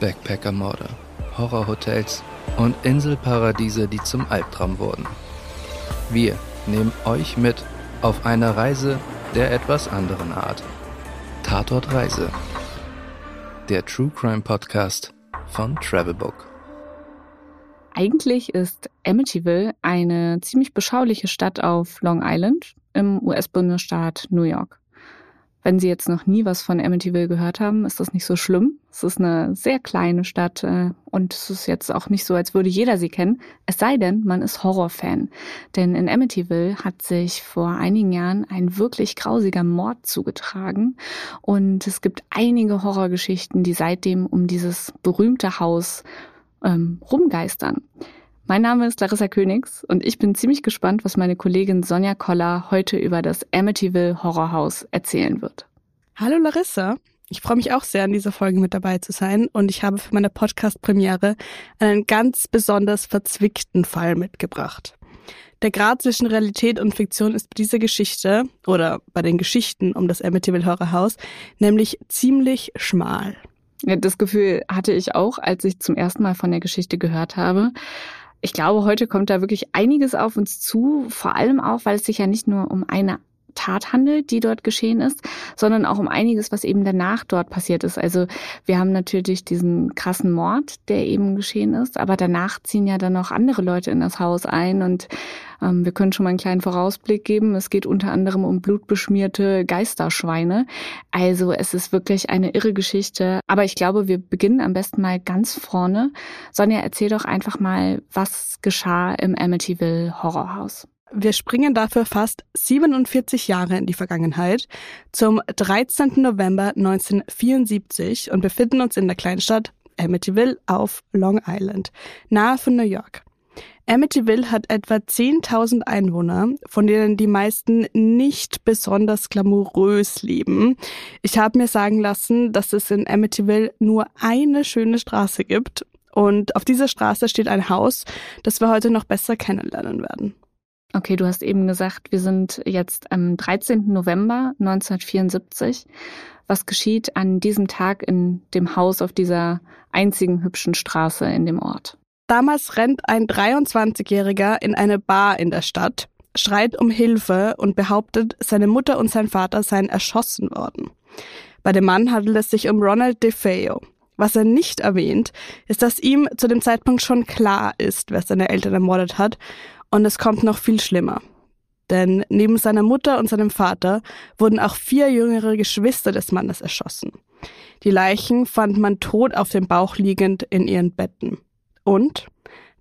Backpackermorde, Horrorhotels und Inselparadiese, die zum Albtraum wurden. Wir nehmen euch mit auf eine Reise der etwas anderen Art. Tatort Reise. Der True Crime Podcast von Travelbook. Eigentlich ist Amityville eine ziemlich beschauliche Stadt auf Long Island im US-Bundesstaat New York. Wenn Sie jetzt noch nie was von Amityville gehört haben, ist das nicht so schlimm. Es ist eine sehr kleine Stadt äh, und es ist jetzt auch nicht so, als würde jeder sie kennen. Es sei denn, man ist Horrorfan. Denn in Amityville hat sich vor einigen Jahren ein wirklich grausiger Mord zugetragen und es gibt einige Horrorgeschichten, die seitdem um dieses berühmte Haus ähm, rumgeistern. Mein Name ist Larissa Königs und ich bin ziemlich gespannt, was meine Kollegin Sonja Koller heute über das Amityville Horrorhaus erzählen wird. Hallo Larissa. Ich freue mich auch sehr, in dieser Folge mit dabei zu sein und ich habe für meine Podcast-Premiere einen ganz besonders verzwickten Fall mitgebracht. Der Grad zwischen Realität und Fiktion ist bei dieser Geschichte oder bei den Geschichten um das Amityville Horrorhaus nämlich ziemlich schmal. Ja, das Gefühl hatte ich auch, als ich zum ersten Mal von der Geschichte gehört habe. Ich glaube, heute kommt da wirklich einiges auf uns zu, vor allem auch, weil es sich ja nicht nur um eine Tat handelt, die dort geschehen ist, sondern auch um einiges, was eben danach dort passiert ist. Also wir haben natürlich diesen krassen Mord, der eben geschehen ist, aber danach ziehen ja dann noch andere Leute in das Haus ein und ähm, wir können schon mal einen kleinen Vorausblick geben. Es geht unter anderem um blutbeschmierte Geisterschweine. Also es ist wirklich eine irre Geschichte. Aber ich glaube, wir beginnen am besten mal ganz vorne. Sonja, erzähl doch einfach mal, was geschah im Amityville Horrorhaus. Wir springen dafür fast 47 Jahre in die Vergangenheit zum 13. November 1974 und befinden uns in der Kleinstadt Amityville auf Long Island, nahe von New York. Amityville hat etwa 10.000 Einwohner, von denen die meisten nicht besonders glamourös leben. Ich habe mir sagen lassen, dass es in Amityville nur eine schöne Straße gibt und auf dieser Straße steht ein Haus, das wir heute noch besser kennenlernen werden. Okay, du hast eben gesagt, wir sind jetzt am 13. November 1974. Was geschieht an diesem Tag in dem Haus auf dieser einzigen hübschen Straße in dem Ort? Damals rennt ein 23-Jähriger in eine Bar in der Stadt, schreit um Hilfe und behauptet, seine Mutter und sein Vater seien erschossen worden. Bei dem Mann handelt es sich um Ronald DeFeo. Was er nicht erwähnt, ist, dass ihm zu dem Zeitpunkt schon klar ist, wer seine Eltern ermordet hat und es kommt noch viel schlimmer. Denn neben seiner Mutter und seinem Vater wurden auch vier jüngere Geschwister des Mannes erschossen. Die Leichen fand man tot auf dem Bauch liegend in ihren Betten. Und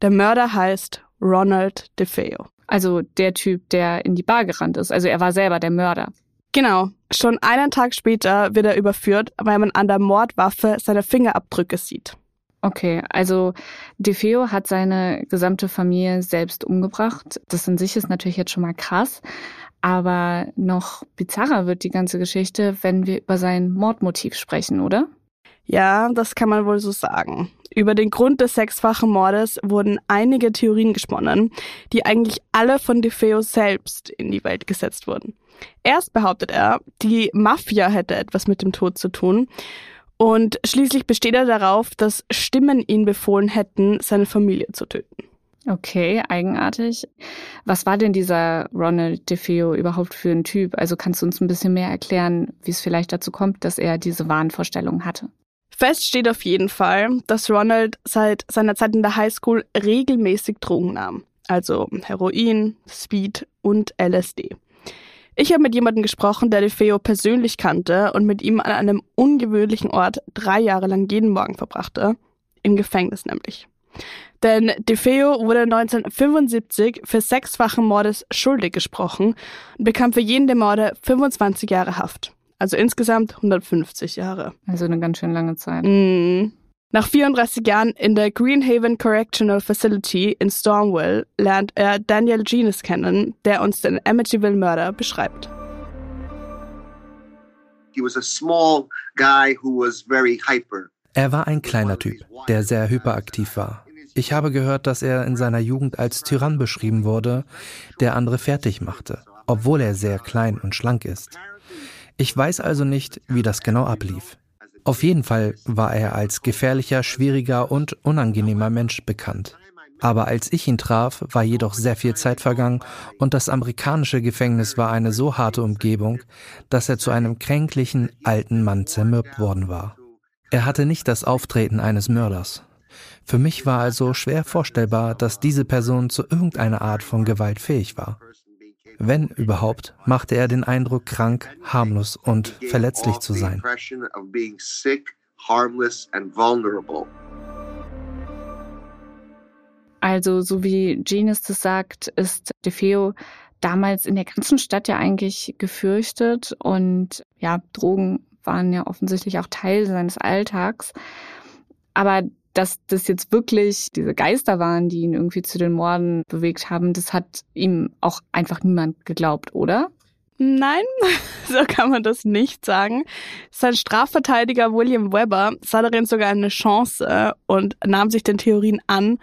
der Mörder heißt Ronald DeFeo. Also der Typ, der in die Bar gerannt ist. Also er war selber der Mörder. Genau. Schon einen Tag später wird er überführt, weil man an der Mordwaffe seine Fingerabdrücke sieht. Okay, also DeFeo hat seine gesamte Familie selbst umgebracht. Das in sich ist natürlich jetzt schon mal krass. Aber noch bizarrer wird die ganze Geschichte, wenn wir über sein Mordmotiv sprechen, oder? Ja, das kann man wohl so sagen. Über den Grund des sechsfachen Mordes wurden einige Theorien gesponnen, die eigentlich alle von DeFeo selbst in die Welt gesetzt wurden. Erst behauptet er, die Mafia hätte etwas mit dem Tod zu tun. Und schließlich besteht er darauf, dass Stimmen ihn befohlen hätten, seine Familie zu töten. Okay, eigenartig. Was war denn dieser Ronald DeFeo überhaupt für ein Typ? Also kannst du uns ein bisschen mehr erklären, wie es vielleicht dazu kommt, dass er diese Wahnvorstellungen hatte? Fest steht auf jeden Fall, dass Ronald seit seiner Zeit in der Highschool regelmäßig Drogen nahm. Also Heroin, Speed und LSD. Ich habe mit jemandem gesprochen, der DeFeo persönlich kannte und mit ihm an einem ungewöhnlichen Ort drei Jahre lang jeden Morgen verbrachte. Im Gefängnis nämlich. Denn DeFeo wurde 1975 für sechsfachen Mordes schuldig gesprochen und bekam für jeden der Morde 25 Jahre Haft. Also insgesamt 150 Jahre. Also eine ganz schön lange Zeit. Mm. Nach 34 Jahren in der Greenhaven Correctional Facility in Stormwell lernt er Daniel Genus kennen, der uns den Amityville-Mörder beschreibt. Er war ein kleiner Typ, der sehr hyperaktiv war. Ich habe gehört, dass er in seiner Jugend als Tyrann beschrieben wurde, der andere fertig machte, obwohl er sehr klein und schlank ist. Ich weiß also nicht, wie das genau ablief. Auf jeden Fall war er als gefährlicher, schwieriger und unangenehmer Mensch bekannt. Aber als ich ihn traf, war jedoch sehr viel Zeit vergangen und das amerikanische Gefängnis war eine so harte Umgebung, dass er zu einem kränklichen alten Mann zermürbt worden war. Er hatte nicht das Auftreten eines Mörders. Für mich war also schwer vorstellbar, dass diese Person zu irgendeiner Art von Gewalt fähig war. Wenn überhaupt, machte er den Eindruck, krank, harmlos und verletzlich zu sein. Also, so wie Genius das sagt, ist DeFeo damals in der ganzen Stadt ja eigentlich gefürchtet und ja, Drogen waren ja offensichtlich auch Teil seines Alltags. Aber dass das jetzt wirklich diese Geister waren, die ihn irgendwie zu den Morden bewegt haben, das hat ihm auch einfach niemand geglaubt, oder? Nein, so kann man das nicht sagen. Sein Strafverteidiger William Webber sah darin sogar eine Chance und nahm sich den Theorien an,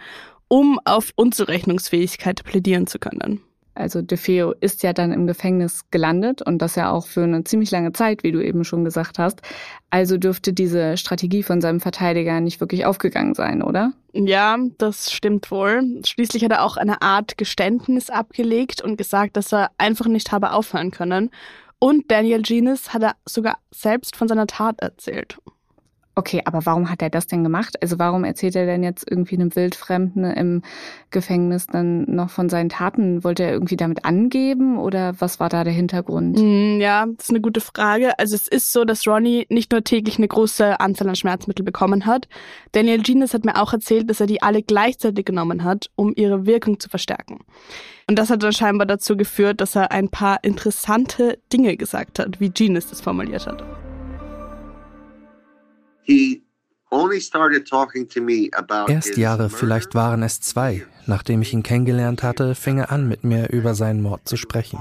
um auf Unzurechnungsfähigkeit plädieren zu können. Also DeFeo ist ja dann im Gefängnis gelandet und das ja auch für eine ziemlich lange Zeit, wie du eben schon gesagt hast. Also dürfte diese Strategie von seinem Verteidiger nicht wirklich aufgegangen sein, oder? Ja, das stimmt wohl. Schließlich hat er auch eine Art Geständnis abgelegt und gesagt, dass er einfach nicht habe aufhören können. Und Daniel Genis hat er sogar selbst von seiner Tat erzählt. Okay, aber warum hat er das denn gemacht? Also warum erzählt er denn jetzt irgendwie einem Wildfremden im Gefängnis dann noch von seinen Taten? Wollte er irgendwie damit angeben oder was war da der Hintergrund? Mm, ja, das ist eine gute Frage. Also es ist so, dass Ronnie nicht nur täglich eine große Anzahl an Schmerzmitteln bekommen hat. Daniel Genius hat mir auch erzählt, dass er die alle gleichzeitig genommen hat, um ihre Wirkung zu verstärken. Und das hat dann scheinbar dazu geführt, dass er ein paar interessante Dinge gesagt hat, wie Genius das formuliert hat. Erst Jahre, vielleicht waren es zwei, nachdem ich ihn kennengelernt hatte, fing er an, mit mir über seinen Mord zu sprechen.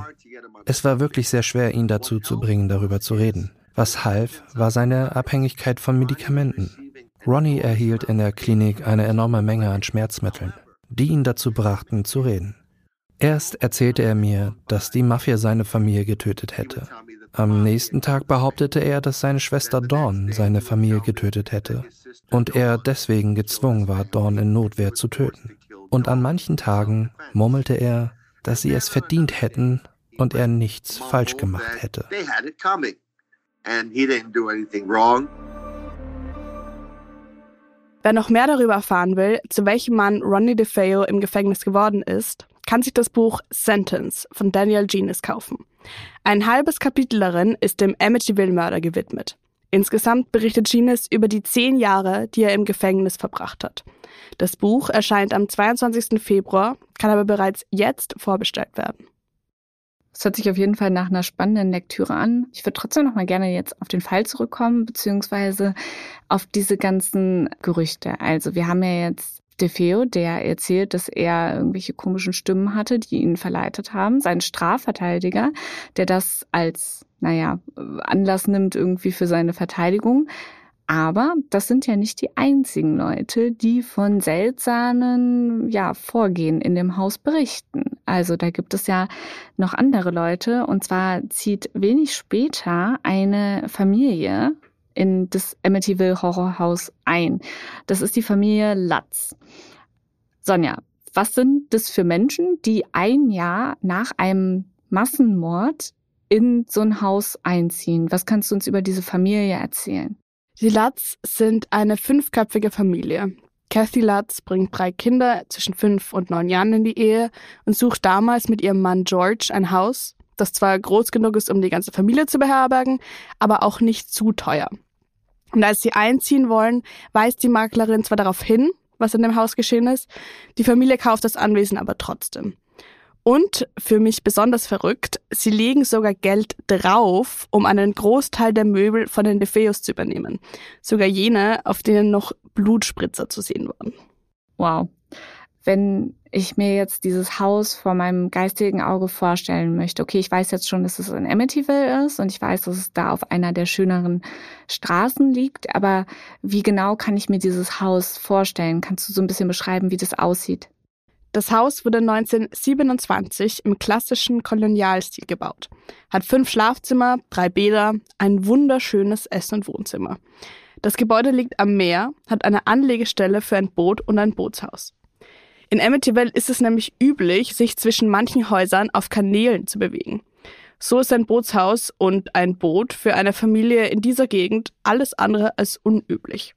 Es war wirklich sehr schwer, ihn dazu zu bringen, darüber zu reden. Was half, war seine Abhängigkeit von Medikamenten. Ronnie erhielt in der Klinik eine enorme Menge an Schmerzmitteln, die ihn dazu brachten, zu reden. Erst erzählte er mir, dass die Mafia seine Familie getötet hätte. Am nächsten Tag behauptete er, dass seine Schwester Dawn seine Familie getötet hätte und er deswegen gezwungen war, Dawn in Notwehr zu töten. Und an manchen Tagen murmelte er, dass sie es verdient hätten und er nichts falsch gemacht hätte. Wer noch mehr darüber erfahren will, zu welchem Mann Ronnie DeFeo im Gefängnis geworden ist, kann sich das Buch Sentence von Daniel Genis kaufen. Ein halbes Kapitel darin ist dem Amityville-Mörder gewidmet. Insgesamt berichtet Genis über die zehn Jahre, die er im Gefängnis verbracht hat. Das Buch erscheint am 22. Februar, kann aber bereits jetzt vorbestellt werden. Es hört sich auf jeden Fall nach einer spannenden Lektüre an. Ich würde trotzdem noch mal gerne jetzt auf den Fall zurückkommen, beziehungsweise auf diese ganzen Gerüchte. Also wir haben ja jetzt DeFeo, der erzählt, dass er irgendwelche komischen Stimmen hatte, die ihn verleitet haben. Sein Strafverteidiger, der das als, naja, Anlass nimmt irgendwie für seine Verteidigung. Aber das sind ja nicht die einzigen Leute, die von seltsamen ja, Vorgehen in dem Haus berichten. Also da gibt es ja noch andere Leute. Und zwar zieht wenig später eine Familie in das Amityville Horrorhaus ein. Das ist die Familie Latz. Sonja, was sind das für Menschen, die ein Jahr nach einem Massenmord in so ein Haus einziehen? Was kannst du uns über diese Familie erzählen? Die Latz sind eine fünfköpfige Familie. Kathy Latz bringt drei Kinder zwischen fünf und neun Jahren in die Ehe und sucht damals mit ihrem Mann George ein Haus, das zwar groß genug ist, um die ganze Familie zu beherbergen, aber auch nicht zu teuer. Und als sie einziehen wollen, weist die Maklerin zwar darauf hin, was in dem Haus geschehen ist, die Familie kauft das Anwesen aber trotzdem. Und für mich besonders verrückt, sie legen sogar Geld drauf, um einen Großteil der Möbel von den DeFeos zu übernehmen. Sogar jene, auf denen noch Blutspritzer zu sehen waren. Wow wenn ich mir jetzt dieses Haus vor meinem geistigen Auge vorstellen möchte. Okay, ich weiß jetzt schon, dass es in Amityville ist und ich weiß, dass es da auf einer der schöneren Straßen liegt, aber wie genau kann ich mir dieses Haus vorstellen? Kannst du so ein bisschen beschreiben, wie das aussieht? Das Haus wurde 1927 im klassischen Kolonialstil gebaut, hat fünf Schlafzimmer, drei Bäder, ein wunderschönes Essen- und Wohnzimmer. Das Gebäude liegt am Meer, hat eine Anlegestelle für ein Boot und ein Bootshaus. In Amityville ist es nämlich üblich, sich zwischen manchen Häusern auf Kanälen zu bewegen. So ist ein Bootshaus und ein Boot für eine Familie in dieser Gegend alles andere als unüblich.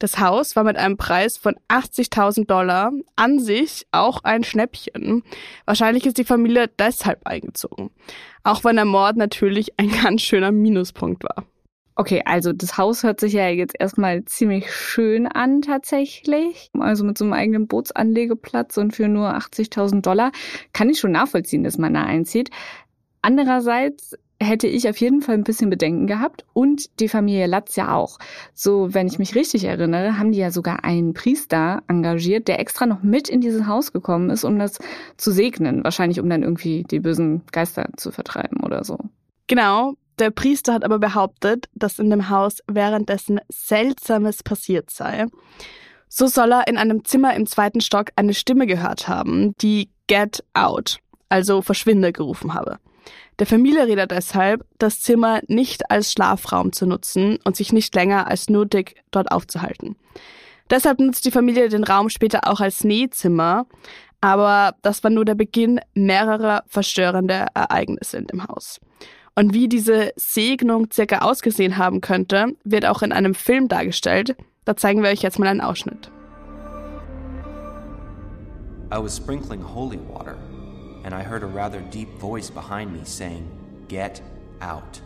Das Haus war mit einem Preis von 80.000 Dollar an sich auch ein Schnäppchen. Wahrscheinlich ist die Familie deshalb eingezogen. Auch wenn der Mord natürlich ein ganz schöner Minuspunkt war. Okay, also das Haus hört sich ja jetzt erstmal ziemlich schön an tatsächlich. Also mit so einem eigenen Bootsanlegeplatz und für nur 80.000 Dollar kann ich schon nachvollziehen, dass man da einzieht. Andererseits hätte ich auf jeden Fall ein bisschen Bedenken gehabt und die Familie Latz ja auch. So, wenn ich mich richtig erinnere, haben die ja sogar einen Priester engagiert, der extra noch mit in dieses Haus gekommen ist, um das zu segnen. Wahrscheinlich, um dann irgendwie die bösen Geister zu vertreiben oder so. Genau. Der Priester hat aber behauptet, dass in dem Haus währenddessen Seltsames passiert sei. So soll er in einem Zimmer im zweiten Stock eine Stimme gehört haben, die Get out, also verschwinde gerufen habe. Der Familie redet deshalb, das Zimmer nicht als Schlafraum zu nutzen und sich nicht länger als nötig dort aufzuhalten. Deshalb nutzt die Familie den Raum später auch als Nähzimmer, aber das war nur der Beginn mehrerer verstörender Ereignisse in dem Haus. Und wie diese Segnung circa ausgesehen haben könnte, wird auch in einem Film dargestellt. Da zeigen wir euch jetzt mal einen Ausschnitt. I was sprinkling holy water and I heard a rather deep voice behind me saying, Get out.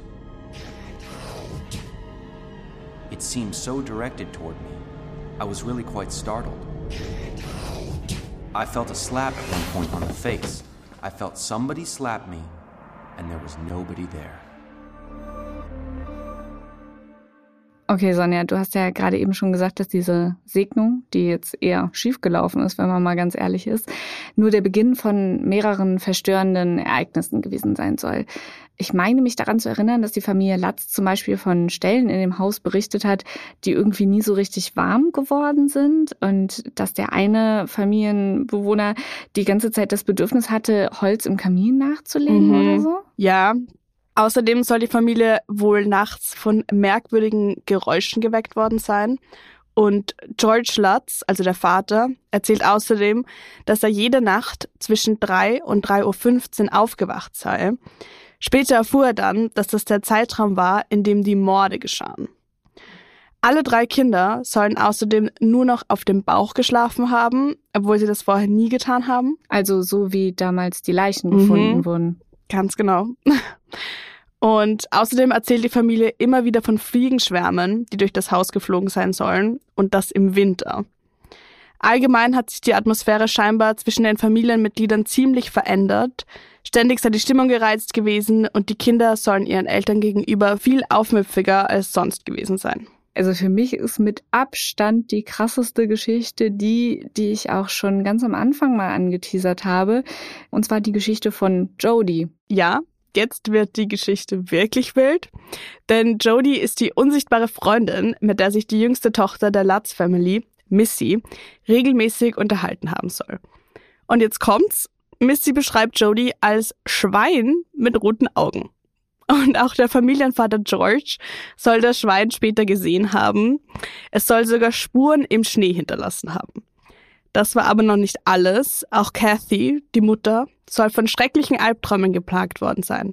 It seemed so directed toward me. I was really quite startled. I felt a slap at one point on the face. I felt somebody slap me, and there was nobody there. Okay, Sonja, du hast ja gerade eben schon gesagt, dass diese Segnung, die jetzt eher schiefgelaufen ist, wenn man mal ganz ehrlich ist, nur der Beginn von mehreren verstörenden Ereignissen gewesen sein soll. Ich meine mich daran zu erinnern, dass die Familie Latz zum Beispiel von Stellen in dem Haus berichtet hat, die irgendwie nie so richtig warm geworden sind und dass der eine Familienbewohner die ganze Zeit das Bedürfnis hatte, Holz im Kamin nachzulegen mhm. oder so. Ja, Außerdem soll die Familie wohl nachts von merkwürdigen Geräuschen geweckt worden sein. Und George Lutz, also der Vater, erzählt außerdem, dass er jede Nacht zwischen 3 und 3.15 Uhr aufgewacht sei. Später erfuhr er dann, dass das der Zeitraum war, in dem die Morde geschahen. Alle drei Kinder sollen außerdem nur noch auf dem Bauch geschlafen haben, obwohl sie das vorher nie getan haben. Also so wie damals die Leichen mhm. gefunden wurden. Ganz genau. Und außerdem erzählt die Familie immer wieder von Fliegenschwärmen, die durch das Haus geflogen sein sollen, und das im Winter. Allgemein hat sich die Atmosphäre scheinbar zwischen den Familienmitgliedern ziemlich verändert. Ständig sei die Stimmung gereizt gewesen und die Kinder sollen ihren Eltern gegenüber viel aufmüpfiger als sonst gewesen sein. Also für mich ist mit Abstand die krasseste Geschichte die, die ich auch schon ganz am Anfang mal angeteasert habe. Und zwar die Geschichte von Jodie. Ja, jetzt wird die Geschichte wirklich wild, denn Jodie ist die unsichtbare Freundin, mit der sich die jüngste Tochter der Lutz Family, Missy, regelmäßig unterhalten haben soll. Und jetzt kommt's. Missy beschreibt Jodie als Schwein mit roten Augen. Und auch der Familienvater George soll das Schwein später gesehen haben. Es soll sogar Spuren im Schnee hinterlassen haben. Das war aber noch nicht alles. Auch Kathy, die Mutter, soll von schrecklichen Albträumen geplagt worden sein.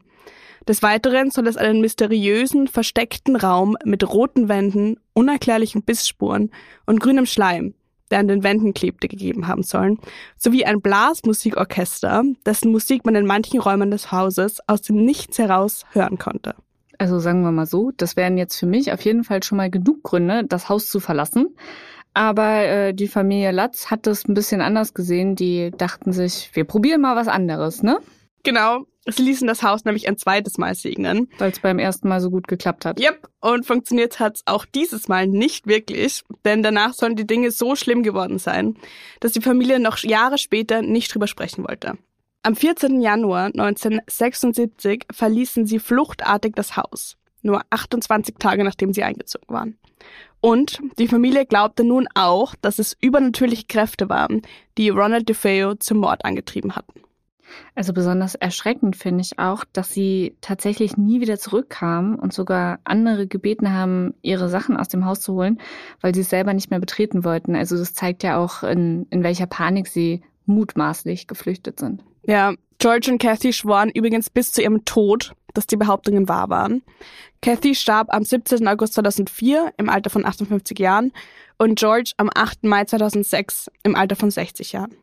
Des Weiteren soll es einen mysteriösen, versteckten Raum mit roten Wänden, unerklärlichen Bissspuren und grünem Schleim, der an den Wänden klebte, gegeben haben sollen, sowie ein Blasmusikorchester, dessen Musik man in manchen Räumen des Hauses aus dem Nichts heraus hören konnte. Also sagen wir mal so, das wären jetzt für mich auf jeden Fall schon mal genug Gründe, das Haus zu verlassen. Aber äh, die Familie Latz hat das ein bisschen anders gesehen. Die dachten sich, wir probieren mal was anderes, ne? Genau. Sie ließen das Haus nämlich ein zweites Mal segnen. Weil es beim ersten Mal so gut geklappt hat. Yep. Und funktioniert hat es auch dieses Mal nicht wirklich, denn danach sollen die Dinge so schlimm geworden sein, dass die Familie noch Jahre später nicht drüber sprechen wollte. Am 14. Januar 1976 verließen sie fluchtartig das Haus, nur 28 Tage nachdem sie eingezogen waren. Und die Familie glaubte nun auch, dass es übernatürliche Kräfte waren, die Ronald DeFeo zum Mord angetrieben hatten. Also besonders erschreckend finde ich auch, dass sie tatsächlich nie wieder zurückkamen und sogar andere gebeten haben, ihre Sachen aus dem Haus zu holen, weil sie es selber nicht mehr betreten wollten. Also das zeigt ja auch, in, in welcher Panik sie mutmaßlich geflüchtet sind. Ja, George und Kathy schworen übrigens bis zu ihrem Tod, dass die Behauptungen wahr waren. Kathy starb am 17. August 2004 im Alter von 58 Jahren und George am 8. Mai 2006 im Alter von 60 Jahren.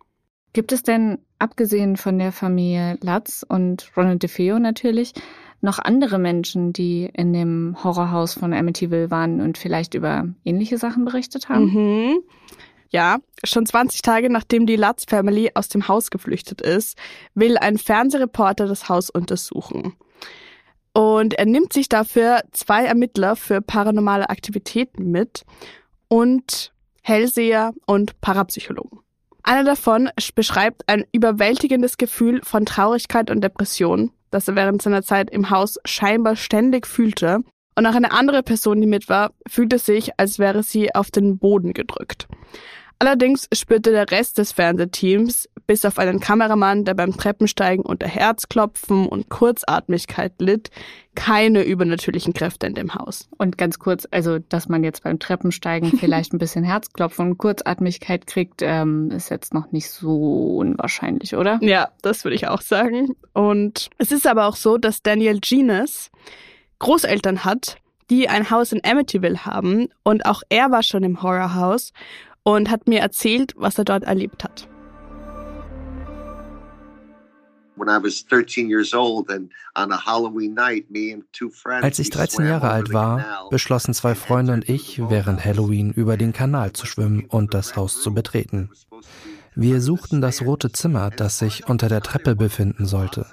Gibt es denn, abgesehen von der Familie Lutz und Ronald DeFeo natürlich, noch andere Menschen, die in dem Horrorhaus von Amityville waren und vielleicht über ähnliche Sachen berichtet haben? Mhm. Ja, schon 20 Tage nachdem die Lutz Family aus dem Haus geflüchtet ist, will ein Fernsehreporter das Haus untersuchen. Und er nimmt sich dafür zwei Ermittler für paranormale Aktivitäten mit und Hellseher und Parapsychologen. Einer davon beschreibt ein überwältigendes Gefühl von Traurigkeit und Depression, das er während seiner Zeit im Haus scheinbar ständig fühlte. Und auch eine andere Person, die mit war, fühlte sich, als wäre sie auf den Boden gedrückt. Allerdings spürte der Rest des Fernsehteams, bis auf einen Kameramann, der beim Treppensteigen unter Herzklopfen und Kurzatmigkeit litt, keine übernatürlichen Kräfte in dem Haus. Und ganz kurz, also dass man jetzt beim Treppensteigen vielleicht ein bisschen Herzklopfen und Kurzatmigkeit kriegt, ähm, ist jetzt noch nicht so unwahrscheinlich, oder? Ja, das würde ich auch sagen. Und es ist aber auch so, dass Daniel Genus Großeltern hat, die ein Haus in Amityville haben und auch er war schon im Horrorhaus und hat mir erzählt, was er dort erlebt hat. Als ich 13 Jahre alt war, beschlossen zwei Freunde und ich, während Halloween über den Kanal zu schwimmen und das Haus zu betreten. Wir suchten das rote Zimmer, das sich unter der Treppe befinden sollte.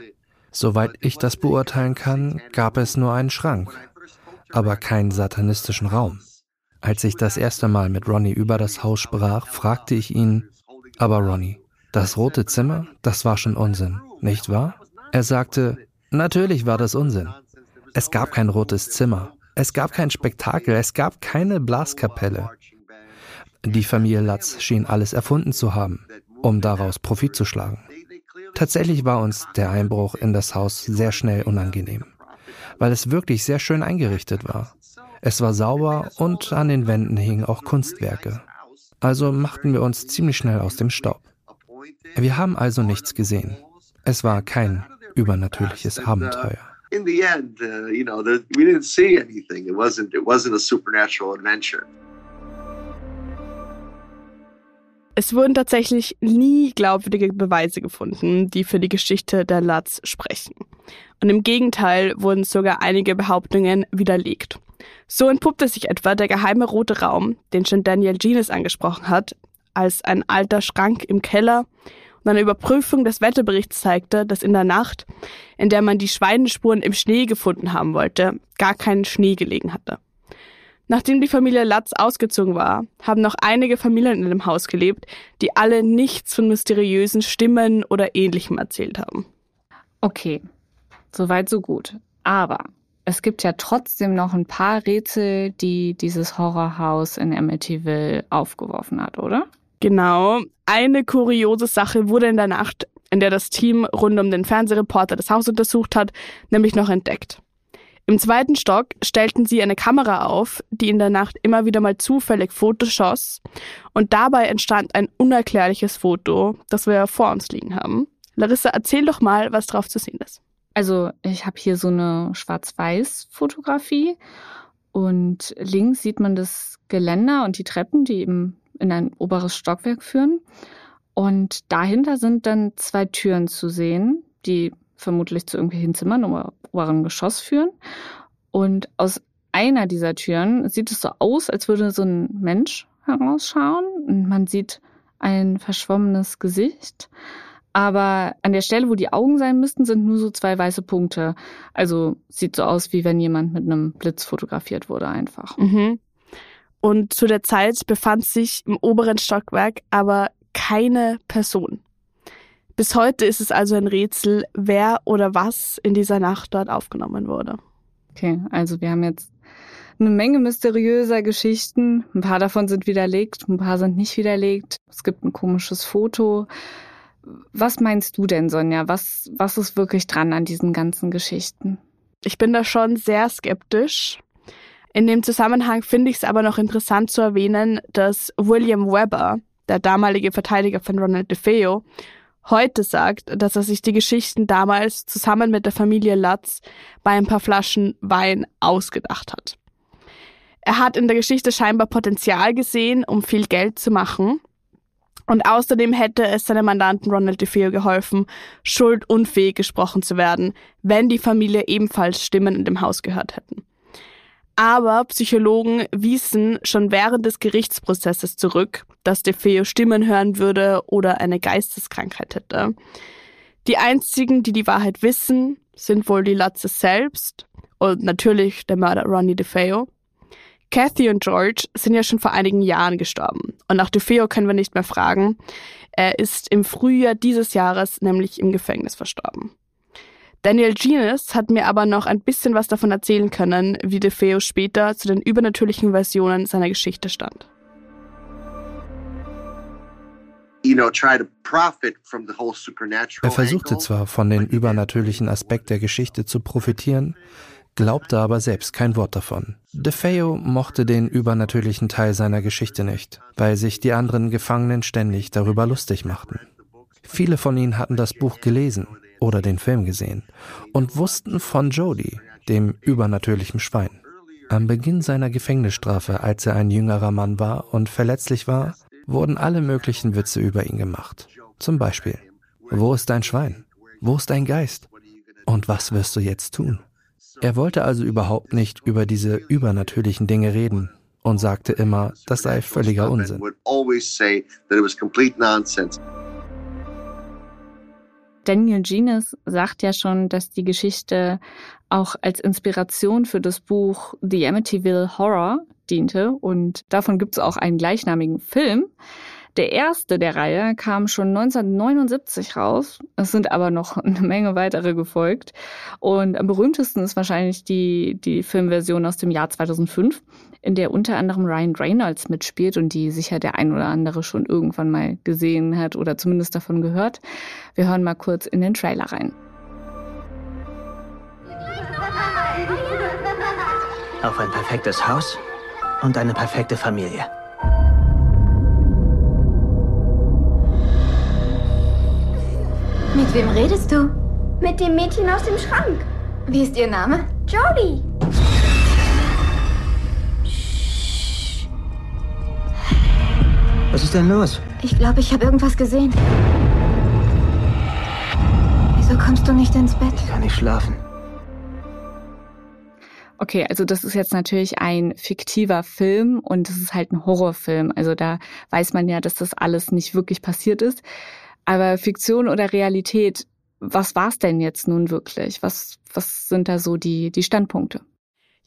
Soweit ich das beurteilen kann, gab es nur einen Schrank, aber keinen satanistischen Raum. Als ich das erste Mal mit Ronnie über das Haus sprach, fragte ich ihn, aber Ronnie, das rote Zimmer, das war schon Unsinn, nicht wahr? Er sagte, natürlich war das Unsinn. Es gab kein rotes Zimmer, es gab kein Spektakel, es gab keine Blaskapelle. Die Familie Latz schien alles erfunden zu haben, um daraus Profit zu schlagen. Tatsächlich war uns der Einbruch in das Haus sehr schnell unangenehm, weil es wirklich sehr schön eingerichtet war. Es war sauber und an den Wänden hingen auch Kunstwerke. Also machten wir uns ziemlich schnell aus dem Staub. Wir haben also nichts gesehen. Es war kein übernatürliches Abenteuer. In the end, uh, you know, the, we didn't see anything. It wasn't, it wasn't a supernatural adventure. Es wurden tatsächlich nie glaubwürdige Beweise gefunden, die für die Geschichte der Lutz sprechen. Und im Gegenteil wurden sogar einige Behauptungen widerlegt. So entpuppte sich etwa der geheime rote Raum, den schon Daniel Gines angesprochen hat, als ein alter Schrank im Keller und eine Überprüfung des Wetterberichts zeigte, dass in der Nacht, in der man die Schweinespuren im Schnee gefunden haben wollte, gar kein Schnee gelegen hatte. Nachdem die Familie Latz ausgezogen war, haben noch einige Familien in dem Haus gelebt, die alle nichts von mysteriösen Stimmen oder ähnlichem erzählt haben. Okay, soweit so gut. Aber es gibt ja trotzdem noch ein paar Rätsel, die dieses Horrorhaus in Amityville aufgeworfen hat, oder? Genau. Eine kuriose Sache wurde in der Nacht, in der das Team rund um den Fernsehreporter das Haus untersucht hat, nämlich noch entdeckt. Im zweiten Stock stellten sie eine Kamera auf, die in der Nacht immer wieder mal zufällig Fotos schoss. Und dabei entstand ein unerklärliches Foto, das wir vor uns liegen haben. Larissa, erzähl doch mal, was drauf zu sehen ist. Also ich habe hier so eine Schwarz-Weiß-Fotografie und links sieht man das Geländer und die Treppen, die eben in ein oberes Stockwerk führen. Und dahinter sind dann zwei Türen zu sehen, die vermutlich zu irgendwelchen Zimmern im oberen Geschoss führen. Und aus einer dieser Türen sieht es so aus, als würde so ein Mensch herausschauen. Und man sieht ein verschwommenes Gesicht. Aber an der Stelle, wo die Augen sein müssten, sind nur so zwei weiße Punkte. Also sieht so aus, wie wenn jemand mit einem Blitz fotografiert wurde einfach. Mhm. Und zu der Zeit befand sich im oberen Stockwerk aber keine Person. Bis heute ist es also ein Rätsel, wer oder was in dieser Nacht dort aufgenommen wurde. Okay, also wir haben jetzt eine Menge mysteriöser Geschichten. Ein paar davon sind widerlegt, ein paar sind nicht widerlegt. Es gibt ein komisches Foto Was meinst du denn, Sonja? Was, was ist wirklich dran an diesen ganzen Geschichten? Ich bin da schon sehr skeptisch. In dem Zusammenhang finde ich es aber noch interessant zu erwähnen, dass William Webber, der damalige Verteidiger von Ronald DeFeo, heute sagt, dass er sich die Geschichten damals zusammen mit der Familie Lutz bei ein paar Flaschen Wein ausgedacht hat. Er hat in der Geschichte scheinbar Potenzial gesehen, um viel Geld zu machen. Und außerdem hätte es seinem Mandanten Ronald DeFeo geholfen, schuldunfähig gesprochen zu werden, wenn die Familie ebenfalls Stimmen in dem Haus gehört hätten. Aber Psychologen wiesen schon während des Gerichtsprozesses zurück, dass DeFeo Stimmen hören würde oder eine Geisteskrankheit hätte. Die einzigen, die die Wahrheit wissen, sind wohl die Latzes selbst und natürlich der Mörder Ronnie DeFeo. Kathy und George sind ja schon vor einigen Jahren gestorben. Und nach DeFeo können wir nicht mehr fragen. Er ist im Frühjahr dieses Jahres nämlich im Gefängnis verstorben. Daniel Genius hat mir aber noch ein bisschen was davon erzählen können, wie DeFeo später zu den übernatürlichen Versionen seiner Geschichte stand. Er versuchte zwar von den übernatürlichen Aspekt der Geschichte zu profitieren, glaubte aber selbst kein Wort davon. DeFeo mochte den übernatürlichen Teil seiner Geschichte nicht, weil sich die anderen Gefangenen ständig darüber lustig machten. Viele von ihnen hatten das Buch gelesen oder den Film gesehen und wussten von Jody, dem übernatürlichen Schwein. Am Beginn seiner Gefängnisstrafe, als er ein jüngerer Mann war und verletzlich war, wurden alle möglichen Witze über ihn gemacht. Zum Beispiel, wo ist dein Schwein? Wo ist dein Geist? Und was wirst du jetzt tun? Er wollte also überhaupt nicht über diese übernatürlichen Dinge reden und sagte immer, das sei völliger Unsinn. Daniel Genius sagt ja schon, dass die Geschichte auch als Inspiration für das Buch The Amityville Horror diente und davon gibt es auch einen gleichnamigen Film. Der erste der Reihe kam schon 1979 raus. Es sind aber noch eine Menge weitere gefolgt. Und am berühmtesten ist wahrscheinlich die, die Filmversion aus dem Jahr 2005, in der unter anderem Ryan Reynolds mitspielt und die sicher der ein oder andere schon irgendwann mal gesehen hat oder zumindest davon gehört. Wir hören mal kurz in den Trailer rein. Auf ein perfektes Haus und eine perfekte Familie. Mit wem redest du? Mit dem Mädchen aus dem Schrank. Wie ist ihr Name? Jody. Was ist denn los? Ich glaube, ich habe irgendwas gesehen. Wieso kommst du nicht ins Bett? Ich kann nicht schlafen. Okay, also das ist jetzt natürlich ein fiktiver Film und es ist halt ein Horrorfilm. Also da weiß man ja, dass das alles nicht wirklich passiert ist. Aber Fiktion oder Realität, was war es denn jetzt nun wirklich? Was, was sind da so die, die Standpunkte?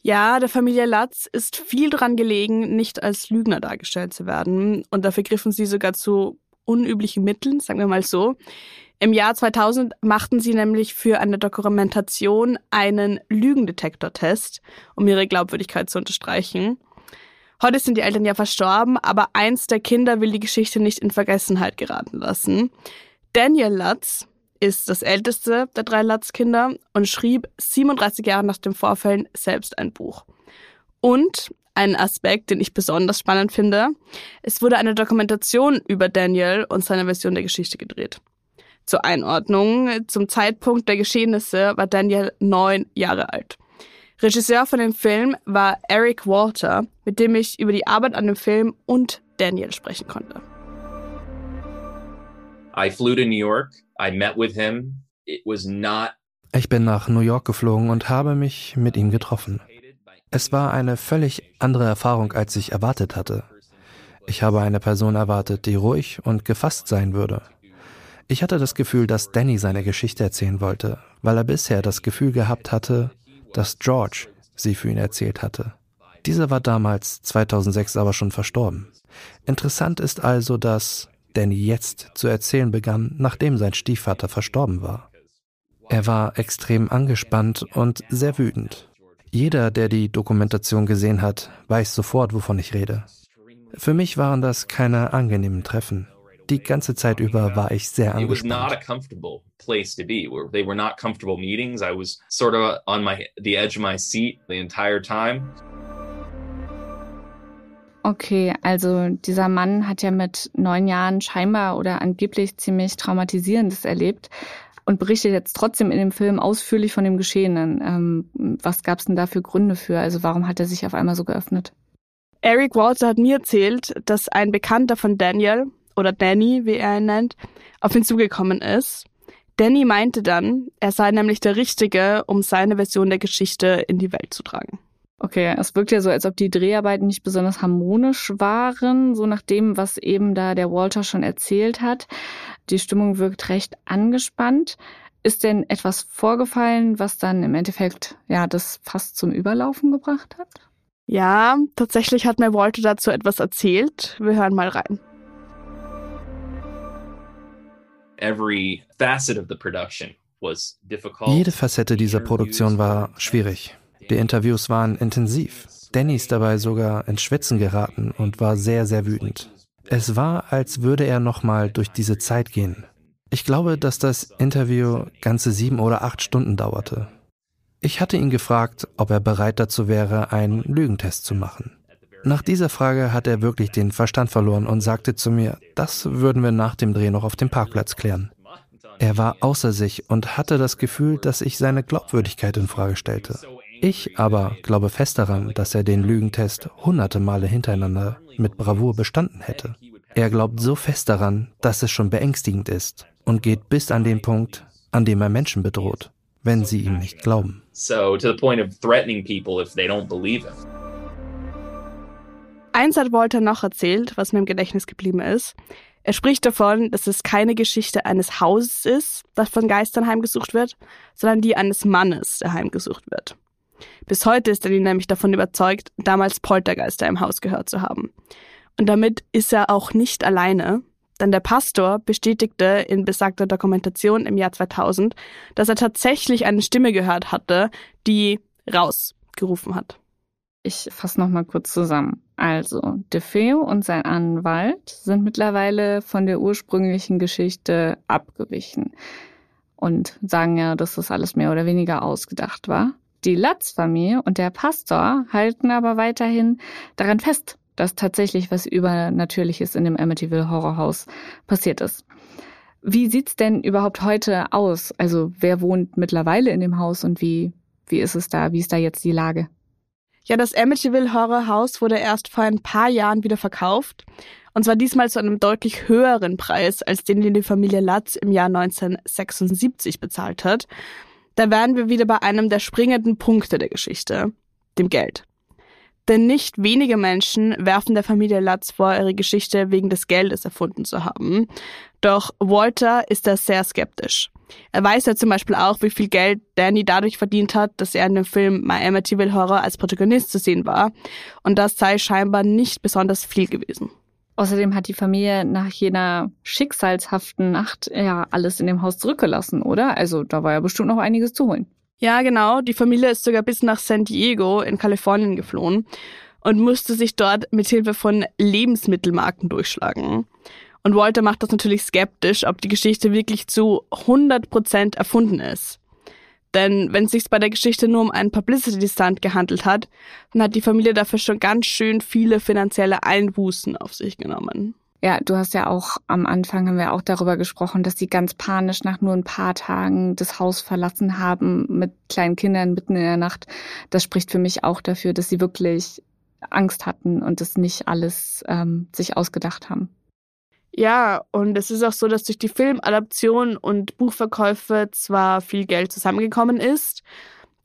Ja, der Familie Latz ist viel dran gelegen, nicht als Lügner dargestellt zu werden. Und dafür griffen sie sogar zu unüblichen Mitteln, sagen wir mal so. Im Jahr 2000 machten sie nämlich für eine Dokumentation einen Lügendetektortest, um ihre Glaubwürdigkeit zu unterstreichen. Heute sind die Eltern ja verstorben, aber eins der Kinder will die Geschichte nicht in Vergessenheit geraten lassen. Daniel Lutz ist das älteste der drei Lutz-Kinder und schrieb 37 Jahre nach den Vorfällen selbst ein Buch. Und ein Aspekt, den ich besonders spannend finde, es wurde eine Dokumentation über Daniel und seine Version der Geschichte gedreht. Zur Einordnung, zum Zeitpunkt der Geschehnisse war Daniel neun Jahre alt. Regisseur von dem Film war Eric Walter, mit dem ich über die Arbeit an dem Film und Daniel sprechen konnte. I flew to New York. I met with him. It was not ich bin nach New York geflogen und habe mich mit ihm getroffen. Es war eine völlig andere Erfahrung, als ich erwartet hatte. Ich habe eine Person erwartet, die ruhig und gefasst sein würde. Ich hatte das Gefühl, dass Danny seine Geschichte erzählen wollte, weil er bisher das Gefühl gehabt hatte, dass George sie für ihn erzählt hatte. Dieser war damals 2006 aber schon verstorben. Interessant ist also, dass Danny jetzt zu erzählen begann, nachdem sein Stiefvater verstorben war. Er war extrem angespannt und sehr wütend. Jeder, der die Dokumentation gesehen hat, weiß sofort, wovon ich rede. Für mich waren das keine angenehmen Treffen. die ganze Zeit über war ich sehr angespannt. Okay, also dieser Mann hat ja mit neun Jahren scheinbar oder angeblich ziemlich Traumatisierendes erlebt und berichtet jetzt trotzdem in dem Film ausführlich von dem Geschehenen. Ähm, was gab es denn da für Gründe für? Also warum hat er sich auf einmal so geöffnet? Eric Walter hat mir erzählt, dass ein Bekannter von Daniel oder Danny, wie er ihn nennt, auf ihn zugekommen ist. Danny meinte dann, er sei nämlich der Richtige, um seine Version der Geschichte in die Welt zu tragen. Okay, es wirkt ja so, als ob die Dreharbeiten nicht besonders harmonisch waren, so nach dem, was eben da der Walter schon erzählt hat. Die Stimmung wirkt recht angespannt. Ist denn etwas vorgefallen, was dann im Endeffekt ja das fast zum Überlaufen gebracht hat? Ja, tatsächlich hat mir Walter dazu etwas erzählt. Wir hören mal rein. Every facet of the production was difficult. Jede Facette dieser Produktion war schwierig. Die Interviews waren intensiv. Danny ist dabei sogar ins Schwitzen geraten und war sehr, sehr wütend. Es war, als würde er nochmal durch diese Zeit gehen. Ich glaube, dass das Interview ganze sieben oder acht Stunden dauerte. Ich hatte ihn gefragt, ob er bereit dazu wäre, einen Lügentest zu machen. Nach dieser Frage hat er wirklich den Verstand verloren und sagte zu mir, das würden wir nach dem Dreh noch auf dem Parkplatz klären. Er war außer sich und hatte das Gefühl, dass ich seine Glaubwürdigkeit in Frage stellte. Ich aber glaube fest daran, dass er den Lügentest hunderte Male hintereinander mit Bravour bestanden hätte. Er glaubt so fest daran, dass es schon beängstigend ist und geht bis an den Punkt, an dem er Menschen bedroht, wenn sie ihm nicht glauben. So to the point of threatening people if they don't believe him. Eins hat Walter noch erzählt, was mir im Gedächtnis geblieben ist. Er spricht davon, dass es keine Geschichte eines Hauses ist, das von Geistern heimgesucht wird, sondern die eines Mannes, der heimgesucht wird. Bis heute ist er nämlich davon überzeugt, damals Poltergeister im Haus gehört zu haben. Und damit ist er auch nicht alleine, denn der Pastor bestätigte in besagter Dokumentation im Jahr 2000, dass er tatsächlich eine Stimme gehört hatte, die rausgerufen hat. Ich fasse noch mal kurz zusammen. Also, DeFeo und sein Anwalt sind mittlerweile von der ursprünglichen Geschichte abgewichen und sagen ja, dass das alles mehr oder weniger ausgedacht war. Die Latz-Familie und der Pastor halten aber weiterhin daran fest, dass tatsächlich was Übernatürliches in dem Amityville Horrorhaus passiert ist. Wie sieht's denn überhaupt heute aus? Also, wer wohnt mittlerweile in dem Haus und wie, wie ist es da? Wie ist da jetzt die Lage? Ja, das Amityville Horror House wurde erst vor ein paar Jahren wieder verkauft. Und zwar diesmal zu einem deutlich höheren Preis, als den, den die Familie Latz im Jahr 1976 bezahlt hat. Da wären wir wieder bei einem der springenden Punkte der Geschichte, dem Geld. Denn nicht wenige Menschen werfen der Familie Latz vor, ihre Geschichte wegen des Geldes erfunden zu haben. Doch Walter ist da sehr skeptisch. Er weiß ja zum Beispiel auch, wie viel Geld Danny dadurch verdient hat, dass er in dem Film My Amityville Horror als Protagonist zu sehen war. Und das sei scheinbar nicht besonders viel gewesen. Außerdem hat die Familie nach jener schicksalshaften Nacht ja alles in dem Haus zurückgelassen, oder? Also da war ja bestimmt noch einiges zu holen. Ja, genau. Die Familie ist sogar bis nach San Diego in Kalifornien geflohen und musste sich dort mit Hilfe von Lebensmittelmarken durchschlagen. Und Walter macht das natürlich skeptisch, ob die Geschichte wirklich zu 100% erfunden ist. Denn wenn es sich bei der Geschichte nur um einen Publicity-Stunt gehandelt hat, dann hat die Familie dafür schon ganz schön viele finanzielle Einbußen auf sich genommen. Ja, du hast ja auch am Anfang haben wir auch darüber gesprochen, dass sie ganz panisch nach nur ein paar Tagen das Haus verlassen haben mit kleinen Kindern mitten in der Nacht. Das spricht für mich auch dafür, dass sie wirklich Angst hatten und das nicht alles ähm, sich ausgedacht haben. Ja, und es ist auch so, dass durch die Filmadaption und Buchverkäufe zwar viel Geld zusammengekommen ist,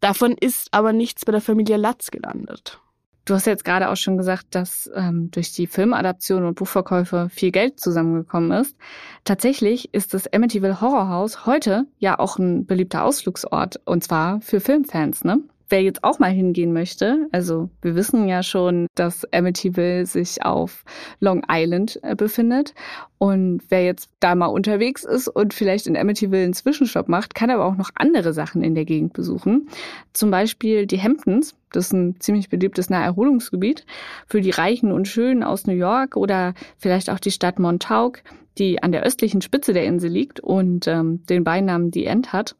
davon ist aber nichts bei der Familie Latz gelandet. Du hast jetzt gerade auch schon gesagt, dass ähm, durch die Filmadaption und Buchverkäufe viel Geld zusammengekommen ist. Tatsächlich ist das Amityville Horror House heute ja auch ein beliebter Ausflugsort und zwar für Filmfans, ne? Wer jetzt auch mal hingehen möchte, also wir wissen ja schon, dass Amityville sich auf Long Island äh, befindet. Und wer jetzt da mal unterwegs ist und vielleicht in Amityville einen Zwischenstopp macht, kann aber auch noch andere Sachen in der Gegend besuchen. Zum Beispiel die Hamptons. Das ist ein ziemlich beliebtes Naherholungsgebiet für die Reichen und Schönen aus New York oder vielleicht auch die Stadt Montauk. Die an der östlichen Spitze der Insel liegt und ähm, den Beinamen The End hat.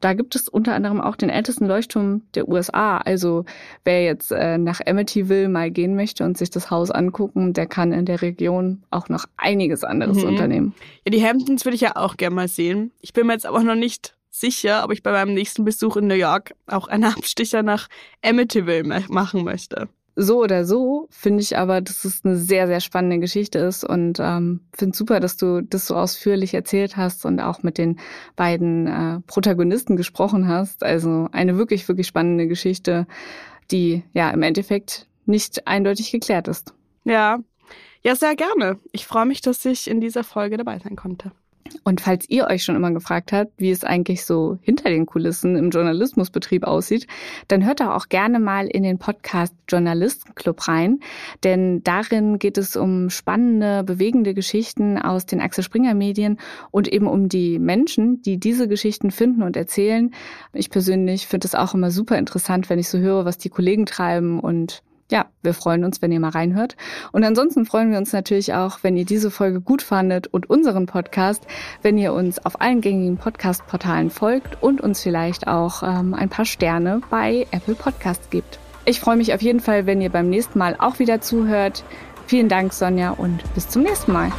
Da gibt es unter anderem auch den ältesten Leuchtturm der USA. Also wer jetzt äh, nach Amityville mal gehen möchte und sich das Haus angucken, der kann in der Region auch noch einiges anderes Mhm. unternehmen. Ja, die Hamptons würde ich ja auch gerne mal sehen. Ich bin mir jetzt aber noch nicht sicher, ob ich bei meinem nächsten Besuch in New York auch einen Abstecher nach Amityville ma- machen möchte. So oder so finde ich aber, dass es eine sehr, sehr spannende Geschichte ist und ähm, finde super, dass du das so ausführlich erzählt hast und auch mit den beiden äh, Protagonisten gesprochen hast. Also eine wirklich, wirklich spannende Geschichte, die ja im Endeffekt nicht eindeutig geklärt ist. Ja, ja, sehr gerne. Ich freue mich, dass ich in dieser Folge dabei sein konnte. Und falls ihr euch schon immer gefragt habt, wie es eigentlich so hinter den Kulissen im Journalismusbetrieb aussieht, dann hört doch auch gerne mal in den Podcast Journalistenclub rein, denn darin geht es um spannende, bewegende Geschichten aus den Axel Springer Medien und eben um die Menschen, die diese Geschichten finden und erzählen. Ich persönlich finde es auch immer super interessant, wenn ich so höre, was die Kollegen treiben und ja, wir freuen uns, wenn ihr mal reinhört. Und ansonsten freuen wir uns natürlich auch, wenn ihr diese Folge gut fandet und unseren Podcast, wenn ihr uns auf allen gängigen Podcast-Portalen folgt und uns vielleicht auch ähm, ein paar Sterne bei Apple Podcasts gibt. Ich freue mich auf jeden Fall, wenn ihr beim nächsten Mal auch wieder zuhört. Vielen Dank, Sonja, und bis zum nächsten Mal.